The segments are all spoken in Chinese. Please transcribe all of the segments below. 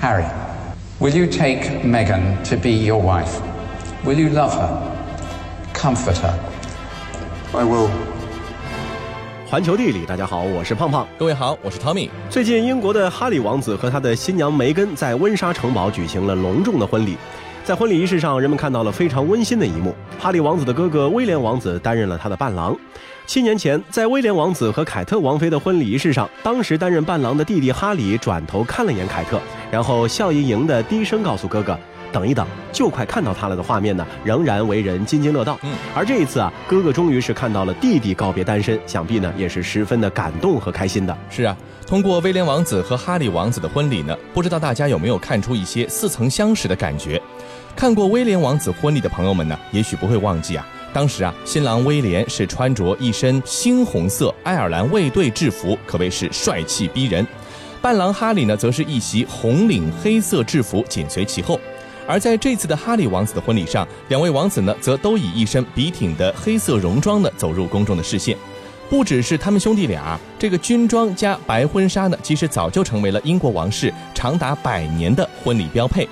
Harry, will you take Meghan to be your wife? Will you love her? Comfort her? I will. 环球地理，大家好，我是胖胖。各位好，我是 Tommy。最近，英国的哈里王子和他的新娘梅根在温莎城堡举行了隆重的婚礼。在婚礼仪式上，人们看到了非常温馨的一幕。哈利王子的哥哥威廉王子担任了他的伴郎。七年前，在威廉王子和凯特王妃的婚礼仪式上，当时担任伴郎的弟弟哈里转头看了眼凯特，然后笑盈盈地低声告诉哥哥：“等一等，就快看到他了。”的画面呢，仍然为人津津乐道。嗯，而这一次啊，哥哥终于是看到了弟弟告别单身，想必呢也是十分的感动和开心的。是啊，通过威廉王子和哈里王子的婚礼呢，不知道大家有没有看出一些似曾相识的感觉？看过威廉王子婚礼的朋友们呢，也许不会忘记啊。当时啊，新郎威廉是穿着一身猩红色爱尔兰卫队制服，可谓是帅气逼人；伴郎哈里呢，则是一袭红领黑色制服紧随其后。而在这次的哈里王子的婚礼上，两位王子呢，则都以一身笔挺的黑色戎装呢，走入公众的视线。不只是他们兄弟俩，这个军装加白婚纱呢，其实早就成为了英国王室长达百年的婚礼标配。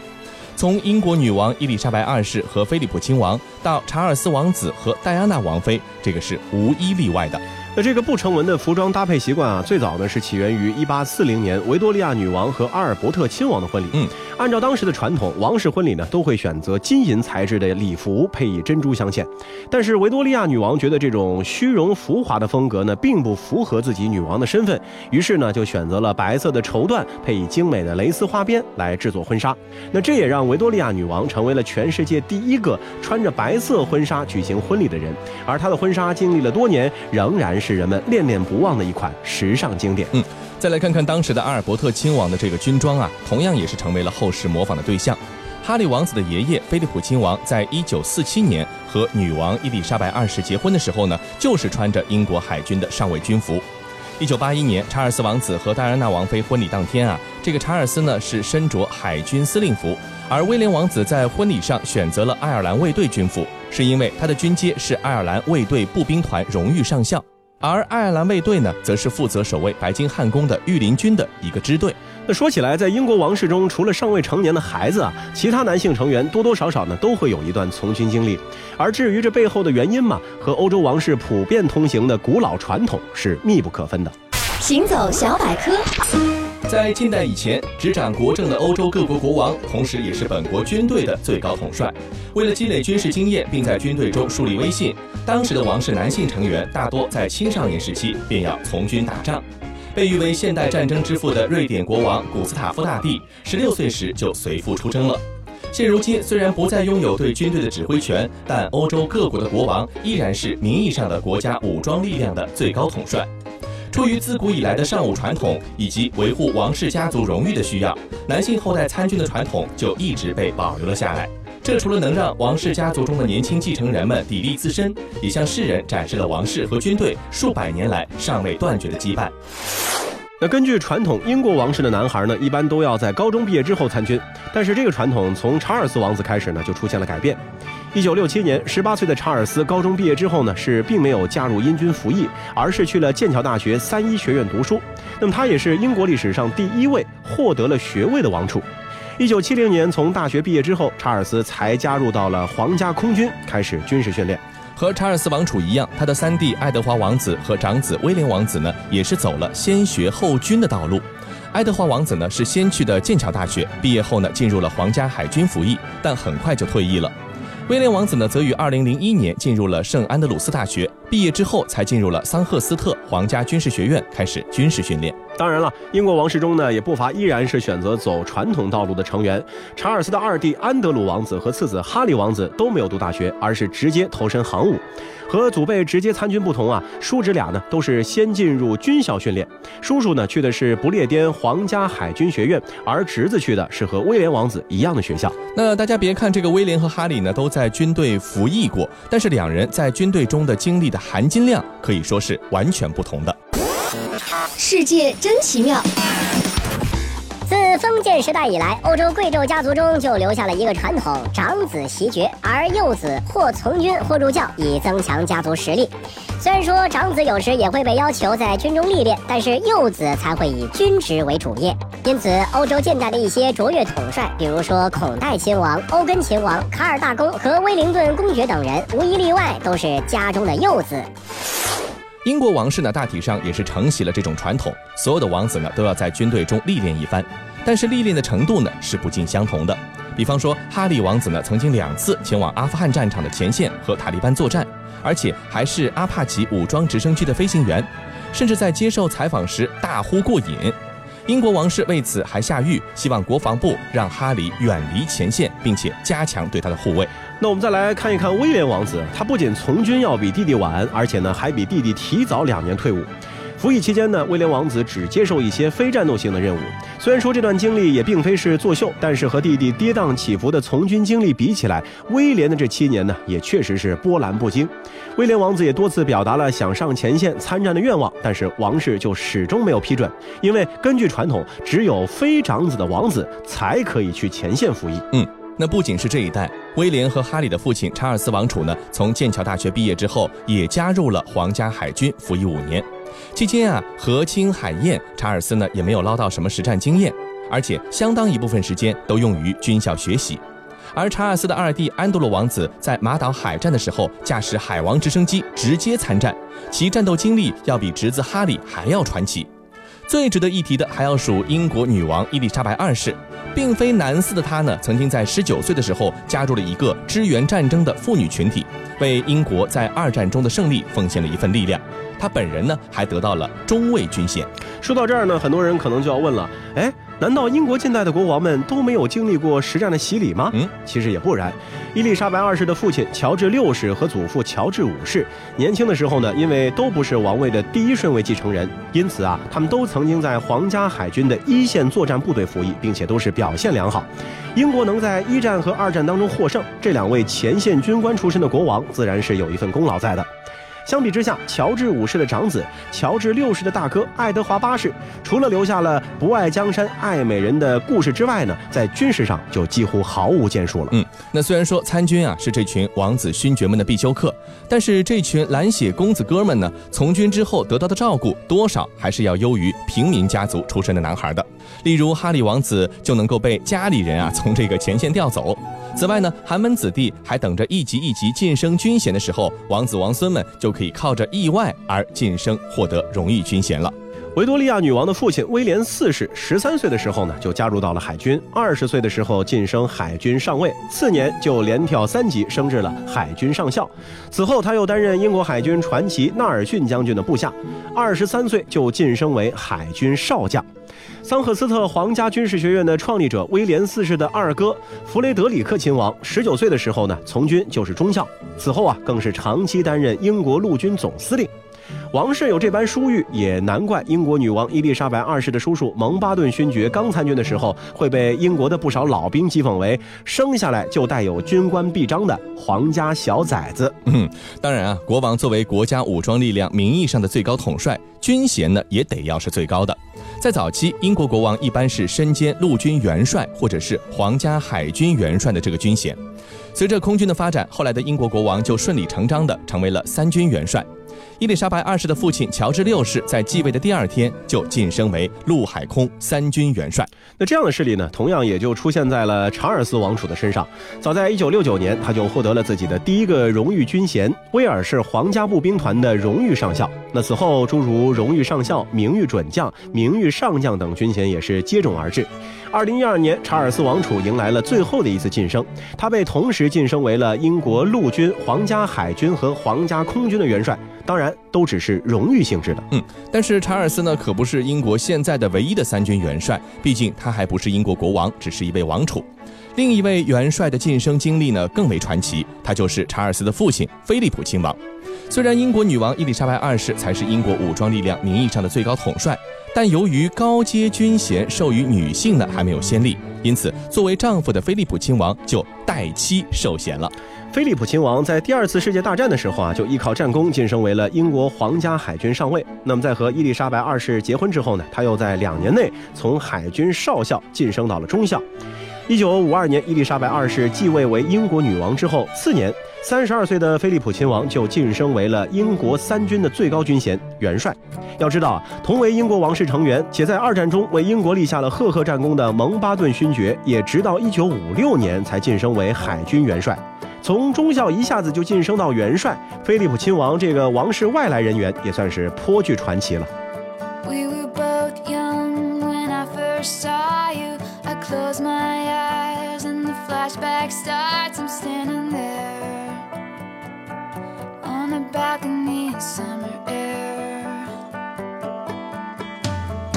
从英国女王伊丽莎白二世和菲利普亲王到查尔斯王子和戴安娜王妃，这个是无一例外的。那这个不成文的服装搭配习惯啊，最早呢是起源于1840年维多利亚女王和阿尔伯特亲王的婚礼。嗯，按照当时的传统，王室婚礼呢都会选择金银材质的礼服，配以珍珠镶嵌。但是维多利亚女王觉得这种虚荣浮华的风格呢，并不符合自己女王的身份，于是呢就选择了白色的绸缎，配以精美的蕾丝花边来制作婚纱。那这也让维多利亚女王成为了全世界第一个穿着白色婚纱举行婚礼的人，而她的婚纱经历了多年，仍然是。是人们恋恋不忘的一款时尚经典。嗯，再来看看当时的阿尔伯特亲王的这个军装啊，同样也是成为了后世模仿的对象。哈利王子的爷爷菲利普亲王在一九四七年和女王伊丽莎白二世结婚的时候呢，就是穿着英国海军的上尉军服。一九八一年，查尔斯王子和戴安娜王妃婚礼当天啊，这个查尔斯呢是身着海军司令服，而威廉王子在婚礼上选择了爱尔兰卫队军服，是因为他的军阶是爱尔兰卫队步兵团荣誉上校。而爱尔兰卫队呢，则是负责守卫白金汉宫的御林军的一个支队。那说起来，在英国王室中，除了尚未成年的孩子啊，其他男性成员多多少少呢都会有一段从军经历。而至于这背后的原因嘛，和欧洲王室普遍通行的古老传统是密不可分的。行走小百科。在近代以前，执掌国政的欧洲各国国王，同时也是本国军队的最高统帅。为了积累军事经验，并在军队中树立威信，当时的王室男性成员大多在青少年时期便要从军打仗。被誉为现代战争之父的瑞典国王古斯塔夫大帝，十六岁时就随父出征了。现如今，虽然不再拥有对军队的指挥权，但欧洲各国的国王依然是名义上的国家武装力量的最高统帅。出于自古以来的尚武传统以及维护王室家族荣誉的需要，男性后代参军的传统就一直被保留了下来。这除了能让王室家族中的年轻继承人们砥砺自身，也向世人展示了王室和军队数百年来尚未断绝的羁绊。那根据传统，英国王室的男孩呢，一般都要在高中毕业之后参军。但是这个传统从查尔斯王子开始呢，就出现了改变。一九六七年，十八岁的查尔斯高中毕业之后呢，是并没有加入英军服役，而是去了剑桥大学三一学院读书。那么他也是英国历史上第一位获得了学位的王储。一九七零年从大学毕业之后，查尔斯才加入到了皇家空军，开始军事训练。和查尔斯王储一样，他的三弟爱德华王子和长子威廉王子呢，也是走了先学后军的道路。爱德华王子呢，是先去的剑桥大学，毕业后呢，进入了皇家海军服役，但很快就退役了。威廉王子呢，则于二零零一年进入了圣安德鲁斯大学，毕业之后才进入了桑赫斯特皇家军事学院，开始军事训练。当然了，英国王室中呢，也不乏依然是选择走传统道路的成员。查尔斯的二弟安德鲁王子和次子哈利王子都没有读大学，而是直接投身航母。和祖辈直接参军不同啊，叔侄俩呢都是先进入军校训练。叔叔呢去的是不列颠皇家海军学院，而侄子去的是和威廉王子一样的学校。那大家别看这个威廉和哈利呢都在军队服役过，但是两人在军队中的经历含金量可以说是完全不同的。世界真奇妙。自封建时代以来，欧洲贵胄家族中就留下了一个传统：长子袭爵，而幼子或从军或入教，以增强家族实力。虽然说长子有时也会被要求在军中历练，但是幼子才会以军职为主业。因此，欧洲近代的一些卓越统帅，比如说孔代亲王、欧根亲王、卡尔大公和威灵顿公爵等人，无一例外都是家中的幼子。英国王室呢，大体上也是承袭了这种传统，所有的王子呢都要在军队中历练一番，但是历练的程度呢是不尽相同的。比方说，哈利王子呢曾经两次前往阿富汗战场的前线和塔利班作战，而且还是阿帕奇武装直升机的飞行员，甚至在接受采访时大呼过瘾。英国王室为此还下谕，希望国防部让哈里远离前线，并且加强对他的护卫。那我们再来看一看威廉王子，他不仅从军要比弟弟晚，而且呢还比弟弟提早两年退伍。服役期间呢，威廉王子只接受一些非战斗性的任务。虽然说这段经历也并非是作秀，但是和弟弟跌宕起伏的从军经历比起来，威廉的这七年呢，也确实是波澜不惊。威廉王子也多次表达了想上前线参战的愿望，但是王室就始终没有批准，因为根据传统，只有非长子的王子才可以去前线服役。嗯。那不仅是这一代，威廉和哈里的父亲查尔斯王储呢，从剑桥大学毕业之后，也加入了皇家海军，服役五年。期间啊，河清海晏，查尔斯呢也没有捞到什么实战经验，而且相当一部分时间都用于军校学习。而查尔斯的二弟安德鲁王子在马岛海战的时候，驾驶海王直升机直接参战，其战斗经历要比侄子哈里还要传奇。最值得一提的，还要数英国女王伊丽莎白二世。并非男四的她呢，曾经在十九岁的时候加入了一个支援战争的妇女群体，为英国在二战中的胜利奉献了一份力量。她本人呢，还得到了中尉军衔。说到这儿呢，很多人可能就要问了，哎。难道英国近代的国王们都没有经历过实战的洗礼吗？嗯，其实也不然。伊丽莎白二世的父亲乔治六世和祖父乔治五世年轻的时候呢，因为都不是王位的第一顺位继承人，因此啊，他们都曾经在皇家海军的一线作战部队服役，并且都是表现良好。英国能在一战和二战当中获胜，这两位前线军官出身的国王自然是有一份功劳在的。相比之下，乔治五世的长子，乔治六世的大哥爱德华八世，除了留下了不爱江山爱美人的故事之外呢，在军事上就几乎毫无建树了。嗯，那虽然说参军啊是这群王子勋爵们的必修课，但是这群蓝血公子哥们呢，从军之后得到的照顾，多少还是要优于平民家族出身的男孩的。例如哈利王子就能够被家里人啊从这个前线调走。此外呢，寒门子弟还等着一级一级晋升军衔的时候，王子王孙们就可以靠着意外而晋升，获得荣誉军衔了。维多利亚女王的父亲威廉四世十三岁的时候呢，就加入到了海军，二十岁的时候晋升海军上尉，次年就连跳三级升至了海军上校。此后他又担任英国海军传奇纳尔逊将军的部下，二十三岁就晋升为海军少将。桑赫斯特皇家军事学院的创立者威廉四世的二哥弗雷德里克亲王，十九岁的时候呢，从军就是中校。此后啊，更是长期担任英国陆军总司令。王室有这般殊遇，也难怪英国女王伊丽莎白二世的叔叔蒙巴顿勋爵刚参军的时候，会被英国的不少老兵讥讽为生下来就带有军官臂章的皇家小崽子。嗯，当然啊，国王作为国家武装力量名义上的最高统帅，军衔呢也得要是最高的。在早期，英国国王一般是身兼陆军元帅或者是皇家海军元帅的这个军衔。随着空军的发展，后来的英国国王就顺理成章地成为了三军元帅。伊丽莎白二世的父亲乔治六世在继位的第二天就晋升为陆海空三军元帅。那这样的事例呢，同样也就出现在了查尔斯王储的身上。早在一九六九年，他就获得了自己的第一个荣誉军衔——威尔士皇家步兵团的荣誉上校。那此后，诸如荣誉上校、名誉准将、名誉上将等军衔也是接踵而至。二零一二年，查尔斯王储迎来了最后的一次晋升，他被同时晋升为了英国陆军、皇家海军和皇家空军的元帅，当然都只是荣誉性质的。嗯，但是查尔斯呢，可不是英国现在的唯一的三军元帅，毕竟他还不是英国国王，只是一位王储。另一位元帅的晋升经历呢，更为传奇，他就是查尔斯的父亲菲利普亲王。虽然英国女王伊丽莎白二世才是英国武装力量名义上的最高统帅，但由于高阶军衔授予女性呢还没有先例，因此作为丈夫的菲利普亲王就代妻受衔了。菲利普亲王在第二次世界大战的时候啊，就依靠战功晋升为了英国皇家海军上尉。那么在和伊丽莎白二世结婚之后呢，他又在两年内从海军少校晋升到了中校。一九五二年，伊丽莎白二世继位为英国女王之后，次年。三十二岁的菲利普亲王就晋升为了英国三军的最高军衔元帅。要知道啊，同为英国王室成员，且在二战中为英国立下了赫赫战功的蒙巴顿勋爵，也直到一九五六年才晋升为海军元帅。从中校一下子就晋升到元帅，菲利普亲王这个王室外来人员也算是颇具传奇了。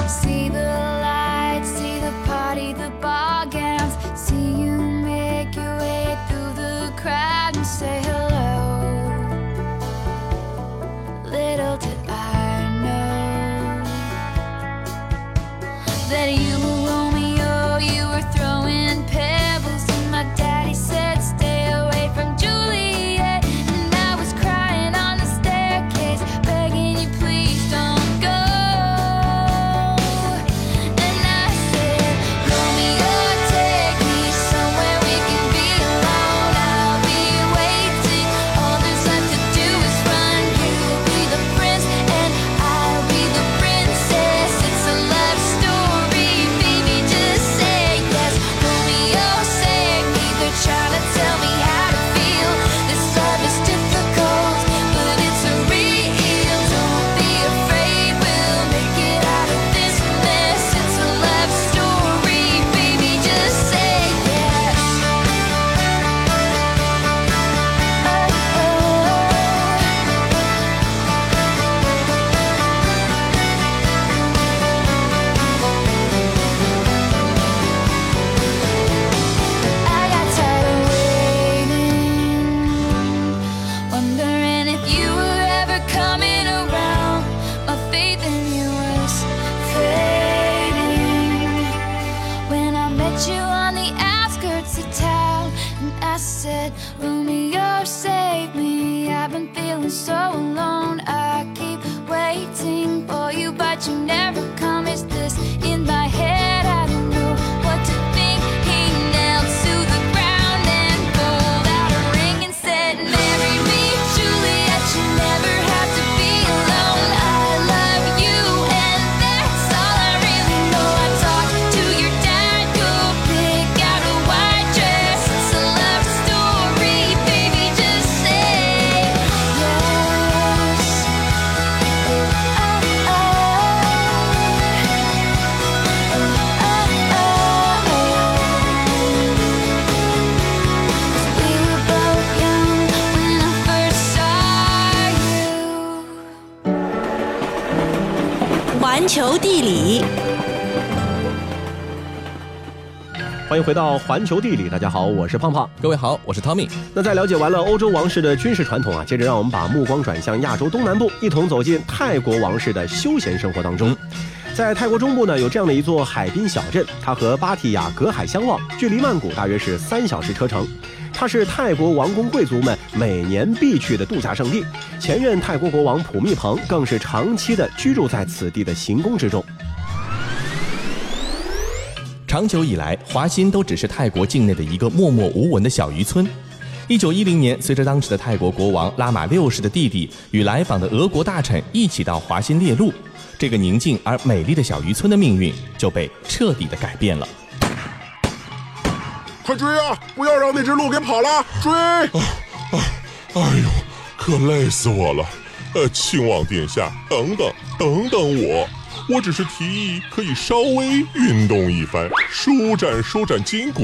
See the lights, see the party, the ball say 回到环球地理，大家好，我是胖胖。各位好，我是 Tommy。那在了解完了欧洲王室的军事传统啊，接着让我们把目光转向亚洲东南部，一同走进泰国王室的休闲生活当中。在泰国中部呢，有这样的一座海滨小镇，它和芭提雅隔海相望，距离曼谷大约是三小时车程。它是泰国王公贵族们每年必去的度假胜地。前任泰国国王普密蓬更是长期的居住在此地的行宫之中。长久以来，华欣都只是泰国境内的一个默默无闻的小渔村。一九一零年，随着当时的泰国国王拉玛六世的弟弟与来访的俄国大臣一起到华欣猎鹿，这个宁静而美丽的小渔村的命运就被彻底的改变了。快追啊！不要让那只鹿给跑了！追！哎呦，可累死我了！呃，亲王殿下，等等，等等我，我只是提议可以稍微运动一番，舒展舒展筋骨。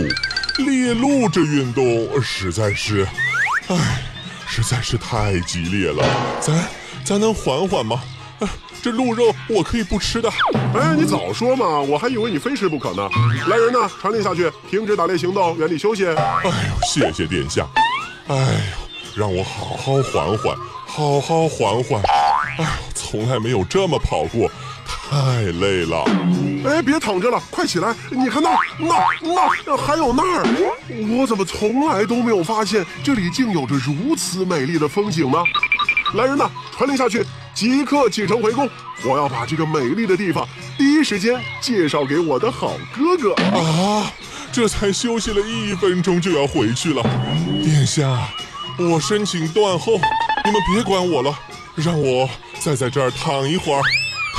猎鹿这运动实在是，唉，实在是太激烈了。咱咱能缓缓吗？啊，这鹿肉我可以不吃的。哎，你早说嘛！我还以为你非吃不可呢。来人呐，传令下去，停止打猎行动，原地休息。哎呦，谢谢殿下。哎呦，让我好好缓缓，好好缓缓。哎呦，从来没有这么跑过，太累了。哎，别躺着了，快起来！你看那那那还有那儿，我怎么从来都没有发现这里竟有着如此美丽的风景呢？来人呐，传令下去，即刻启程回宫！我要把这个美丽的地方第一时间介绍给我的好哥哥。啊，这才休息了一分钟就要回去了，殿下，我申请断后，你们别管我了，让我再在这儿躺一会儿，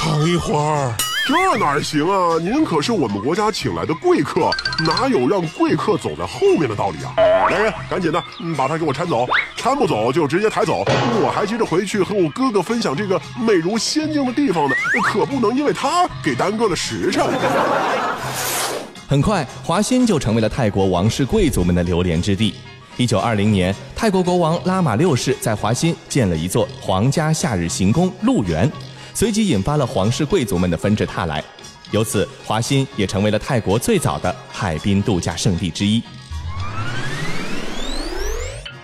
躺一会儿。这哪行啊？您可是我们国家请来的贵客，哪有让贵客走在后面的道理啊？来人，赶紧的，把他给我搀走，搀不走就直接抬走。我还急着回去和我哥哥分享这个美如仙境的地方呢，可不能因为他给耽搁了时辰。很快，华欣就成为了泰国王室贵族们的流连之地。一九二零年，泰国国王拉玛六世在华欣建了一座皇家夏日行宫鹿园，随即引发了皇室贵族们的纷至沓来。由此，华欣也成为了泰国最早的海滨度假胜地之一。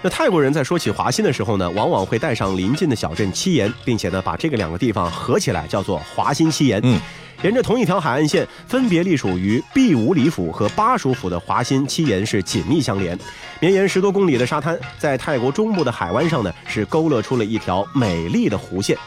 那泰国人在说起华欣的时候呢，往往会带上邻近的小镇七岩，并且呢把这个两个地方合起来叫做华欣七岩。嗯，沿着同一条海岸线，分别隶属于毕武里府和巴蜀府的华欣七岩是紧密相连，绵延十多公里的沙滩，在泰国中部的海湾上呢，是勾勒出了一条美丽的弧线。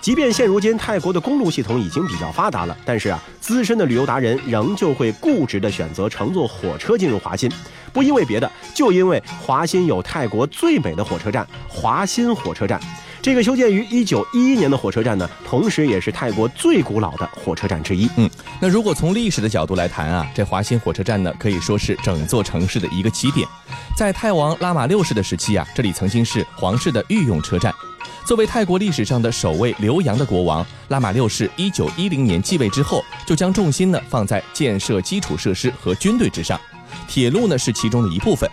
即便现如今泰国的公路系统已经比较发达了，但是啊，资深的旅游达人仍旧会固执地选择乘坐火车进入华欣，不因为别的，就因为华欣有泰国最美的火车站——华欣火车站。这个修建于1911年的火车站呢，同时也是泰国最古老的火车站之一。嗯，那如果从历史的角度来谈啊，这华欣火车站呢，可以说是整座城市的一个起点。在泰王拉玛六世的时期啊，这里曾经是皇室的御用车站。作为泰国历史上的首位留洋的国王，拉玛六世一九一零年继位之后，就将重心呢放在建设基础设施和军队之上，铁路呢是其中的一部分。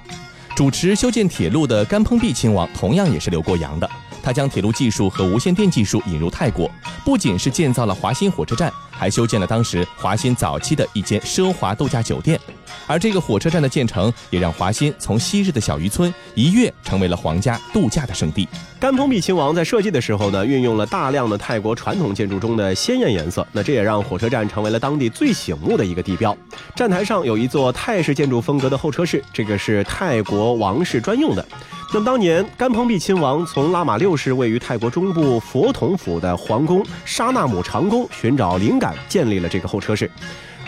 主持修建铁路的甘蓬毕亲王同样也是留过洋的，他将铁路技术和无线电技术引入泰国，不仅是建造了华新火车站，还修建了当时华新早期的一间奢华度假酒店。而这个火车站的建成，也让华新从昔日的小渔村一跃成为了皇家度假的圣地。甘蓬碧亲王在设计的时候呢，运用了大量的泰国传统建筑中的鲜艳颜色，那这也让火车站成为了当地最醒目的一个地标。站台上有一座泰式建筑风格的候车室，这个是泰国王室专用的。那么当年甘蓬碧亲王从拉玛六世位于泰国中部佛统府的皇宫沙纳姆长宫寻找灵感，建立了这个候车室。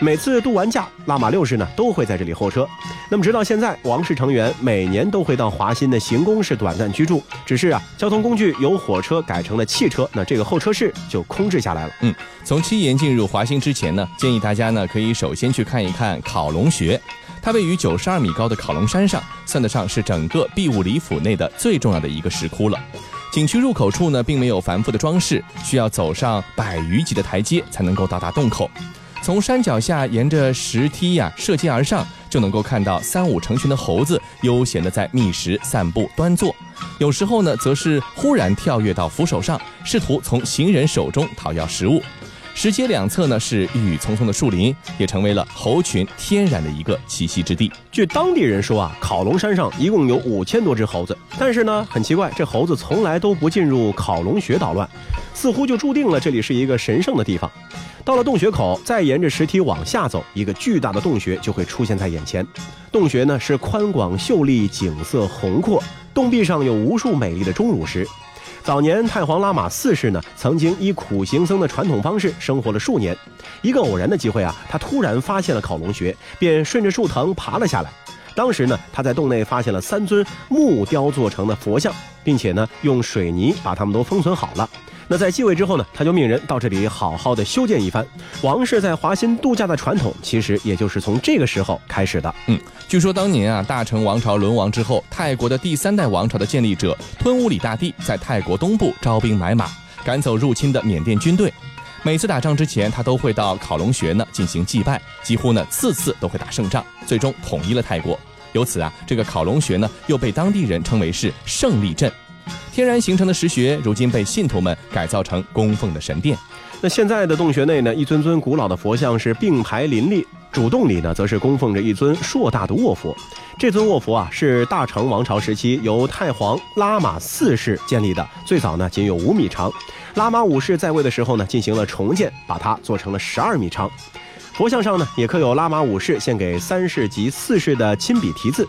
每次度完假，拉玛六世呢都会在这里候车。那么直到现在，王室成员每年都会到华欣的行宫室短暂居住。只是啊，交通工具由火车改成了汽车，那这个候车室就空置下来了。嗯，从七岩进入华欣之前呢，建议大家呢可以首先去看一看考龙穴。它位于九十二米高的考龙山上，算得上是整个碧武里府内的最重要的一个石窟了。景区入口处呢，并没有繁复的装饰，需要走上百余级的台阶才能够到达洞口。从山脚下沿着石梯呀涉阶而上，就能够看到三五成群的猴子悠闲地在觅食、散步、端坐。有时候呢，则是忽然跳跃到扶手上，试图从行人手中讨要食物。石阶两侧呢是郁郁葱葱的树林，也成为了猴群天然的一个栖息之地。据当地人说啊，考龙山上一共有五千多只猴子，但是呢，很奇怪，这猴子从来都不进入考龙穴捣乱，似乎就注定了这里是一个神圣的地方。到了洞穴口，再沿着石梯往下走，一个巨大的洞穴就会出现在眼前。洞穴呢是宽广秀丽，景色宏阔，洞壁上有无数美丽的钟乳石。早年太皇拉玛四世呢，曾经以苦行僧的传统方式生活了数年。一个偶然的机会啊，他突然发现了考龙穴，便顺着树藤爬了下来。当时呢，他在洞内发现了三尊木雕做成的佛像，并且呢，用水泥把它们都封存好了。那在继位之后呢，他就命人到这里好好的修建一番。王室在华欣度假的传统，其实也就是从这个时候开始的。嗯，据说当年啊，大成王朝沦亡之后，泰国的第三代王朝的建立者吞乌里大帝在泰国东部招兵买马，赶走入侵的缅甸军队。每次打仗之前，他都会到考龙穴呢进行祭拜，几乎呢次次都会打胜仗，最终统一了泰国。由此啊，这个考龙穴呢又被当地人称为是胜利镇。天然形成的石穴，如今被信徒们改造成供奉的神殿。那现在的洞穴内呢，一尊尊古老的佛像是并排林立，主洞里呢，则是供奉着一尊硕大的卧佛。这尊卧佛啊，是大成王朝时期由太皇拉玛四世建立的，最早呢仅有五米长。拉玛五世在位的时候呢，进行了重建，把它做成了十二米长。佛像上呢，也刻有拉玛五世献给三世及四世的亲笔题字。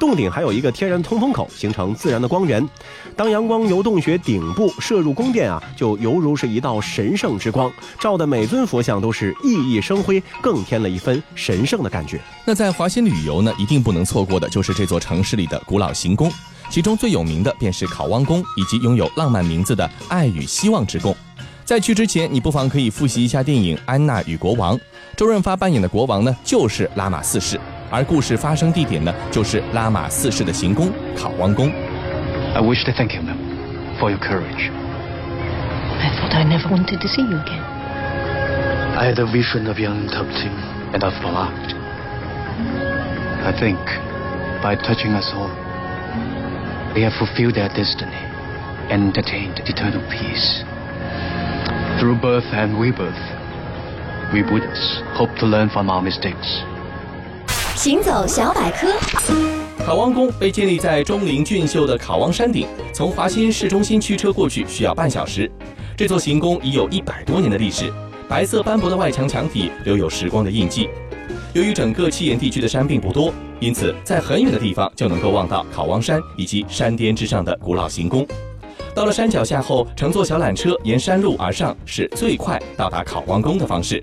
洞顶还有一个天然通风口，形成自然的光源。当阳光由洞穴顶部射入宫殿啊，就犹如是一道神圣之光，照的每尊佛像都是熠熠生辉，更添了一分神圣的感觉。那在华欣旅游呢，一定不能错过的就是这座城市里的古老行宫。其中最有名的便是考汪宫，以及拥有浪漫名字的爱与希望之宫。在去之前，你不妨可以复习一下电影《安娜与国王》，周润发扮演的国王呢，就是拉玛四世，而故事发生地点呢，就是拉玛四世的行宫考汪宫。I wish to thank you, ma'am, for your courage. I thought I never wanted to see you again. I had a vision of young Tuptim, and I followed. I think, by touching us all, we have fulfilled their destiny and attained eternal peace. Through birth and rebirth, we Buddhists hope to learn from our mistakes. 行走小百科，考汪宫被建立在钟灵俊秀的考汪山顶，从华新市中心驱车过去需要半小时。这座行宫已有一百多年的历史，白色斑驳的外墙墙体留有时光的印记。由于整个七岩地区的山并不多，因此在很远的地方就能够望到考汪山以及山巅之上的古老行宫。到了山脚下后，乘坐小缆车沿山路而上，是最快到达考王宫的方式。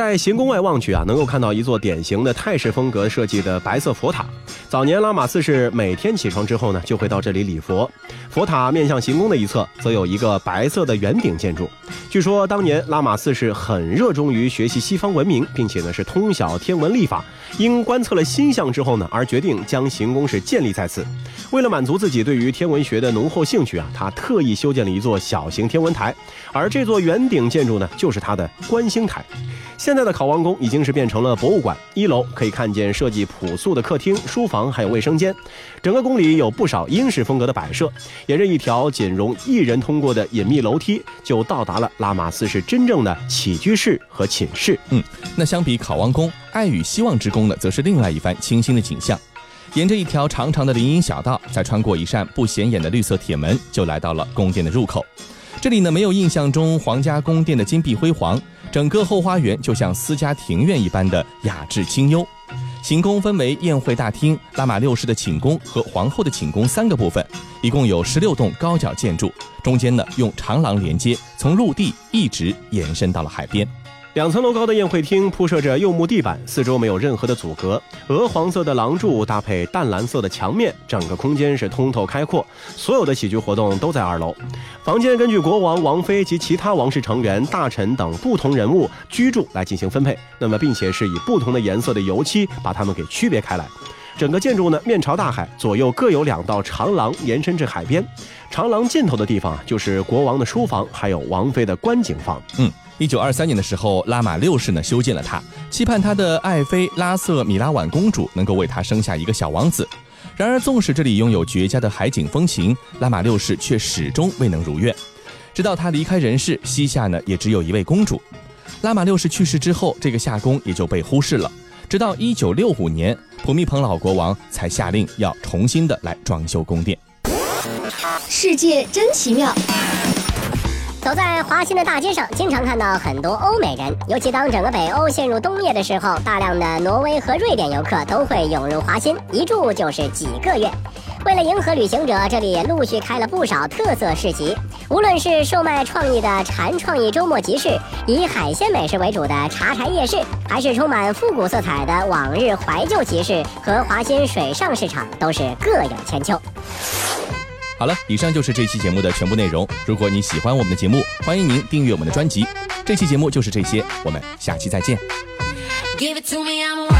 在行宫外望去啊，能够看到一座典型的泰式风格设计的白色佛塔。早年拉玛四世每天起床之后呢，就会到这里礼佛。佛塔面向行宫的一侧，则有一个白色的圆顶建筑。据说当年拉玛四世很热衷于学习西方文明，并且呢是通晓天文历法。因观测了星象之后呢，而决定将行宫是建立在此。为了满足自己对于天文学的浓厚兴趣啊，他特意修建了一座小型天文台。而这座圆顶建筑呢，就是他的观星台。现在的考王宫已经是变成了博物馆，一楼可以看见设计朴素的客厅、书房，还有卫生间。整个宫里有不少英式风格的摆设。沿着一条仅容一人通过的隐秘楼梯，就到达了拉玛四世真正的起居室和寝室。嗯，那相比考王宫，爱与希望之宫呢，则是另外一番清新的景象。沿着一条长长的林荫小道，再穿过一扇不显眼的绿色铁门，就来到了宫殿的入口。这里呢，没有印象中皇家宫殿的金碧辉煌。整个后花园就像私家庭院一般的雅致清幽。行宫分为宴会大厅、拉玛六世的寝宫和皇后的寝宫三个部分，一共有十六栋高脚建筑，中间呢用长廊连接，从陆地一直延伸到了海边。两层楼高的宴会厅铺设着柚木地板，四周没有任何的阻隔。鹅黄色的廊柱搭配淡蓝色的墙面，整个空间是通透开阔。所有的喜剧活动都在二楼。房间根据国王、王妃及其他王室成员、大臣等不同人物居住来进行分配。那么，并且是以不同的颜色的油漆把它们给区别开来。整个建筑呢面朝大海，左右各有两道长廊延伸至海边。长廊尽头的地方就是国王的书房，还有王妃的观景房。嗯。一九二三年的时候，拉玛六世呢修建了它，期盼他的爱妃拉瑟米拉婉公主能够为他生下一个小王子。然而，纵使这里拥有绝佳的海景风情，拉玛六世却始终未能如愿。直到他离开人世，膝下呢也只有一位公主。拉玛六世去世之后，这个夏宫也就被忽视了。直到一九六五年，普密蓬老国王才下令要重新的来装修宫殿。世界真奇妙。走在华新的大街上，经常看到很多欧美人，尤其当整个北欧陷入冬夜的时候，大量的挪威和瑞典游客都会涌入华新，一住就是几个月。为了迎合旅行者，这里也陆续开了不少特色市集。无论是售卖创意的禅创意周末集市，以海鲜美食为主的茶柴夜市，还是充满复古色彩的往日怀旧集市和华新水上市场，都是各有千秋。好了，以上就是这期节目的全部内容。如果你喜欢我们的节目，欢迎您订阅我们的专辑。这期节目就是这些，我们下期再见。like she loves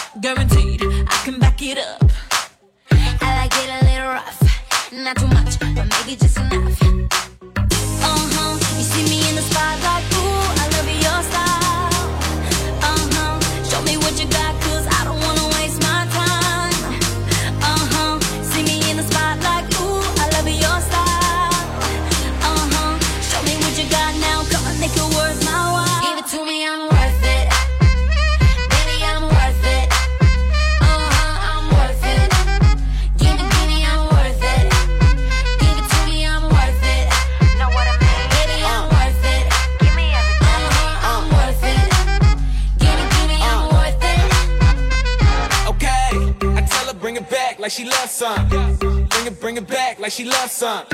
guaranteed I can back it up. I like it a little rough, not too much, but maybe just sun.